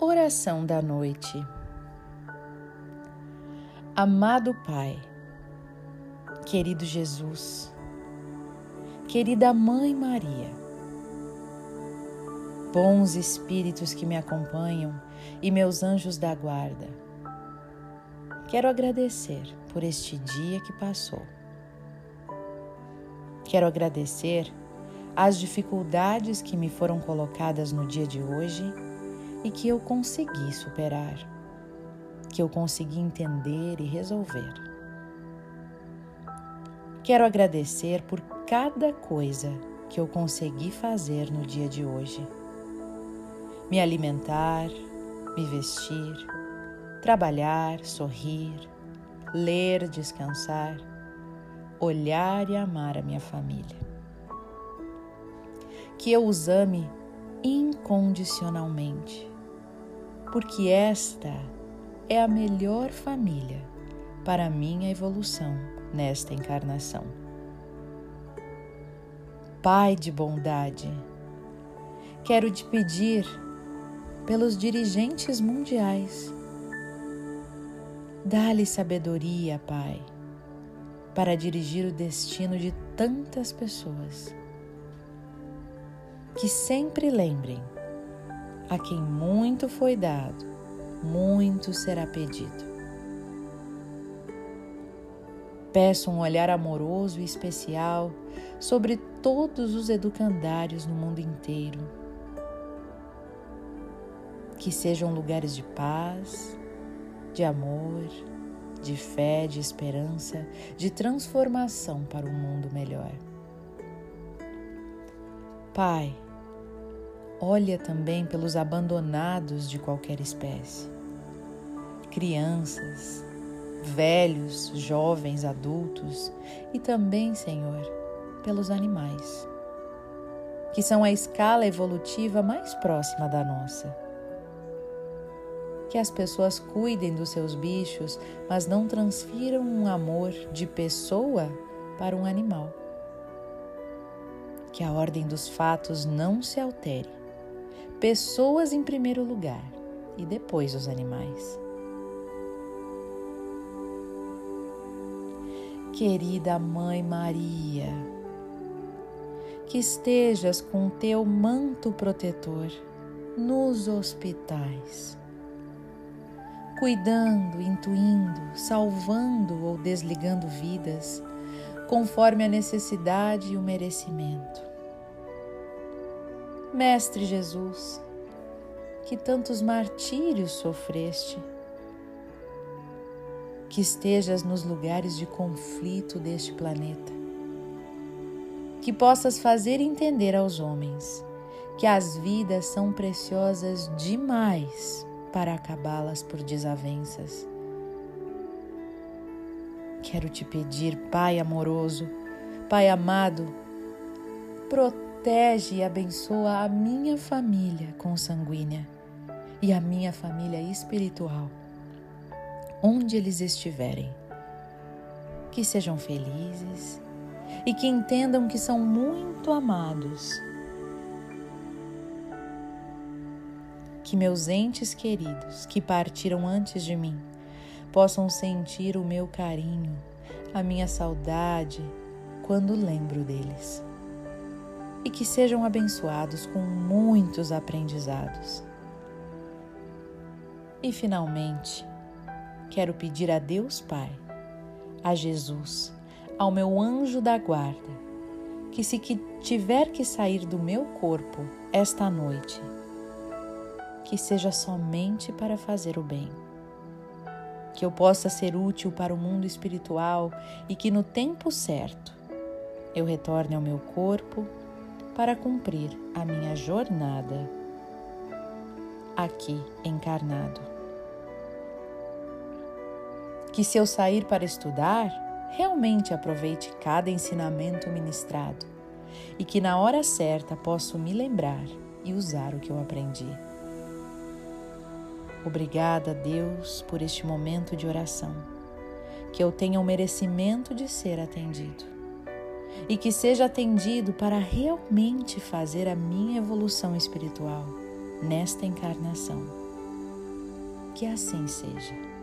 Oração da noite. Amado Pai, querido Jesus, querida Mãe Maria, bons espíritos que me acompanham e meus anjos da guarda, quero agradecer por este dia que passou. Quero agradecer as dificuldades que me foram colocadas no dia de hoje e que eu consegui superar, que eu consegui entender e resolver. Quero agradecer por cada coisa que eu consegui fazer no dia de hoje. Me alimentar, me vestir, trabalhar, sorrir, ler, descansar, olhar e amar a minha família. Que eu os ame incondicionalmente, porque esta é a melhor família para a minha evolução nesta encarnação. Pai de bondade, quero te pedir pelos dirigentes mundiais. Dá-lhe sabedoria, Pai, para dirigir o destino de tantas pessoas que sempre lembrem: a quem muito foi dado, muito será pedido. Peço um olhar amoroso e especial sobre todos os educandários no mundo inteiro. Que sejam lugares de paz, de amor, de fé, de esperança, de transformação para um mundo melhor. Pai, olha também pelos abandonados de qualquer espécie. Crianças, velhos, jovens, adultos e também, Senhor, pelos animais, que são a escala evolutiva mais próxima da nossa. Que as pessoas cuidem dos seus bichos, mas não transfiram um amor de pessoa para um animal. Que a ordem dos fatos não se altere pessoas em primeiro lugar e depois os animais. Querida Mãe Maria, que estejas com teu manto protetor nos hospitais, cuidando, intuindo, salvando ou desligando vidas, conforme a necessidade e o merecimento. Mestre Jesus, que tantos martírios sofreste, que estejas nos lugares de conflito deste planeta, que possas fazer entender aos homens que as vidas são preciosas demais para acabá-las por desavenças. Quero te pedir, Pai amoroso, Pai amado, protege e abençoa a minha família consanguínea e a minha família espiritual, onde eles estiverem. Que sejam felizes e que entendam que são muito amados. Que meus entes queridos que partiram antes de mim possam sentir o meu carinho, a minha saudade quando lembro deles e que sejam abençoados com muitos aprendizados. E finalmente, quero pedir a Deus Pai, a Jesus, ao meu anjo da guarda, que se que tiver que sair do meu corpo esta noite, que seja somente para fazer o bem. Que eu possa ser útil para o mundo espiritual e que no tempo certo eu retorne ao meu corpo para cumprir a minha jornada aqui encarnado. Que se eu sair para estudar, realmente aproveite cada ensinamento ministrado e que na hora certa possa me lembrar e usar o que eu aprendi. Obrigada, Deus, por este momento de oração. que eu tenha o merecimento de ser atendido e que seja atendido para realmente fazer a minha evolução espiritual nesta encarnação. Que assim seja.